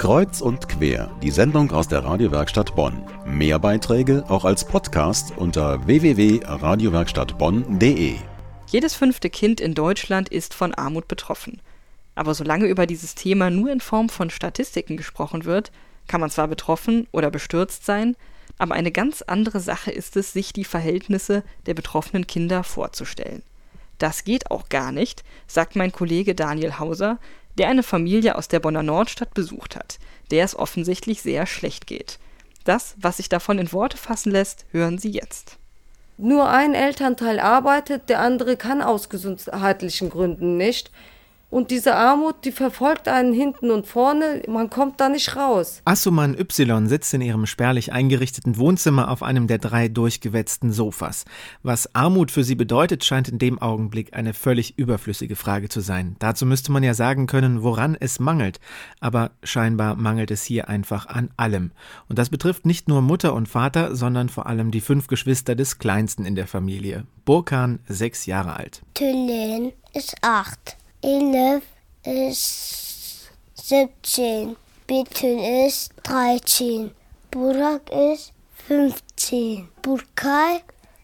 Kreuz und quer, die Sendung aus der Radiowerkstatt Bonn. Mehr Beiträge auch als Podcast unter www.radiowerkstattbonn.de. Jedes fünfte Kind in Deutschland ist von Armut betroffen. Aber solange über dieses Thema nur in Form von Statistiken gesprochen wird, kann man zwar betroffen oder bestürzt sein, aber eine ganz andere Sache ist es, sich die Verhältnisse der betroffenen Kinder vorzustellen. Das geht auch gar nicht, sagt mein Kollege Daniel Hauser, der eine Familie aus der Bonner Nordstadt besucht hat, der es offensichtlich sehr schlecht geht. Das, was sich davon in Worte fassen lässt, hören Sie jetzt. Nur ein Elternteil arbeitet, der andere kann aus gesundheitlichen Gründen nicht. Und diese Armut, die verfolgt einen hinten und vorne, man kommt da nicht raus. Assuman Y sitzt in ihrem spärlich eingerichteten Wohnzimmer auf einem der drei durchgewetzten Sofas. Was Armut für sie bedeutet, scheint in dem Augenblick eine völlig überflüssige Frage zu sein. Dazu müsste man ja sagen können, woran es mangelt. Aber scheinbar mangelt es hier einfach an allem. Und das betrifft nicht nur Mutter und Vater, sondern vor allem die fünf Geschwister des Kleinsten in der Familie. Burkan, sechs Jahre alt. Tülin ist acht. Elif ist 17. Betül ist 13. Burak ist 15. Burkay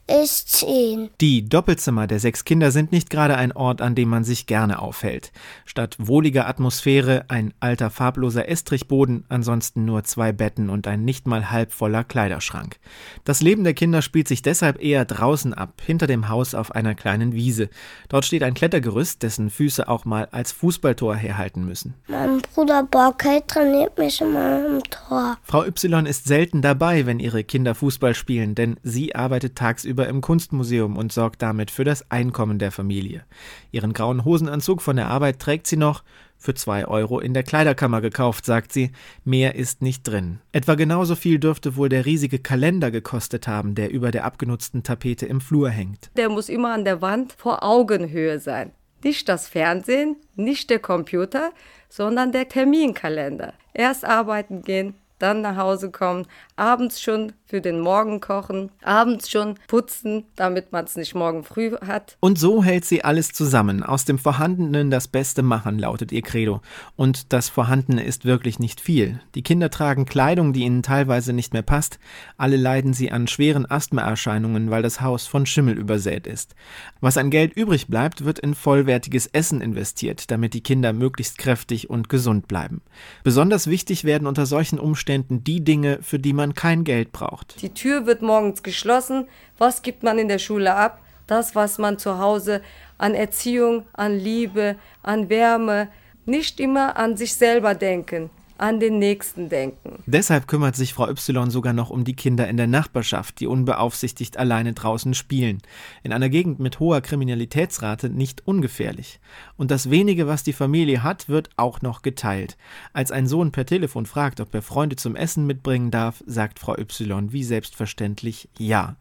ist 10. Die Doppelzimmer der sechs Kinder sind nicht gerade ein Ort, an dem man sich gerne aufhält. Statt wohliger Atmosphäre ein alter farbloser Estrichboden, ansonsten nur zwei Betten und ein nicht mal halb voller Kleiderschrank. Das Leben der Kinder spielt sich deshalb eher draußen ab, hinter dem Haus auf einer kleinen Wiese. Dort steht ein Klettergerüst, dessen Füße auch mal als Fußballtor herhalten müssen. Mein Bruder Borkay trainiert mich immer im Tor. Frau Y ist selten dabei, wenn ihre Kinder Fußball spielen, denn sie arbeitet tagsüber tagsüber im Kunstmuseum und sorgt damit für das Einkommen der Familie. Ihren grauen Hosenanzug von der Arbeit trägt sie noch, für zwei Euro in der Kleiderkammer gekauft, sagt sie. Mehr ist nicht drin. Etwa genauso viel dürfte wohl der riesige Kalender gekostet haben, der über der abgenutzten Tapete im Flur hängt. Der muss immer an der Wand vor Augenhöhe sein. Nicht das Fernsehen, nicht der Computer, sondern der Terminkalender. Erst arbeiten gehen, dann nach Hause kommen, abends schon für den Morgen kochen, abends schon putzen, damit man es nicht morgen früh hat. Und so hält sie alles zusammen. Aus dem Vorhandenen das Beste machen, lautet ihr Credo. Und das Vorhandene ist wirklich nicht viel. Die Kinder tragen Kleidung, die ihnen teilweise nicht mehr passt. Alle leiden sie an schweren Asthmaerscheinungen, weil das Haus von Schimmel übersät ist. Was an Geld übrig bleibt, wird in vollwertiges Essen investiert, damit die Kinder möglichst kräftig und gesund bleiben. Besonders wichtig werden unter solchen Umständen die Dinge, für die man kein Geld braucht. Die Tür wird morgens geschlossen. Was gibt man in der Schule ab? Das, was man zu Hause an Erziehung, an Liebe, an Wärme, nicht immer an sich selber denken an den Nächsten denken. Deshalb kümmert sich Frau Y sogar noch um die Kinder in der Nachbarschaft, die unbeaufsichtigt alleine draußen spielen. In einer Gegend mit hoher Kriminalitätsrate nicht ungefährlich. Und das wenige, was die Familie hat, wird auch noch geteilt. Als ein Sohn per Telefon fragt, ob er Freunde zum Essen mitbringen darf, sagt Frau Y wie selbstverständlich ja.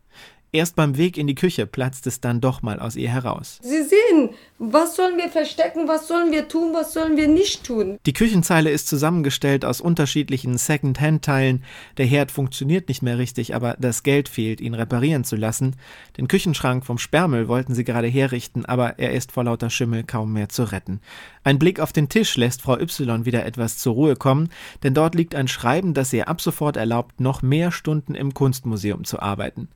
Erst beim Weg in die Küche platzt es dann doch mal aus ihr heraus. Sie sehen, was sollen wir verstecken, was sollen wir tun, was sollen wir nicht tun? Die Küchenzeile ist zusammengestellt aus unterschiedlichen Second-Hand-Teilen. Der Herd funktioniert nicht mehr richtig, aber das Geld fehlt, ihn reparieren zu lassen. Den Küchenschrank vom Sperrmüll wollten sie gerade herrichten, aber er ist vor lauter Schimmel kaum mehr zu retten. Ein Blick auf den Tisch lässt Frau Y wieder etwas zur Ruhe kommen, denn dort liegt ein Schreiben, das ihr ab sofort erlaubt, noch mehr Stunden im Kunstmuseum zu arbeiten.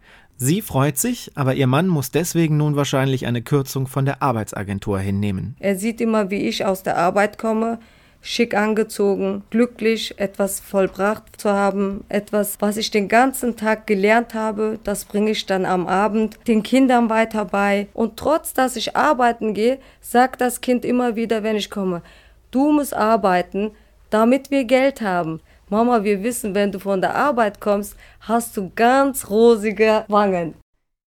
Sie freut sich, aber ihr Mann muss deswegen nun wahrscheinlich eine Kürzung von der Arbeitsagentur hinnehmen. Er sieht immer, wie ich aus der Arbeit komme, schick angezogen, glücklich, etwas vollbracht zu haben, etwas, was ich den ganzen Tag gelernt habe, das bringe ich dann am Abend den Kindern weiter bei. Und trotz dass ich arbeiten gehe, sagt das Kind immer wieder, wenn ich komme, du musst arbeiten, damit wir Geld haben. Mama, wir wissen, wenn du von der Arbeit kommst, hast du ganz rosige Wangen.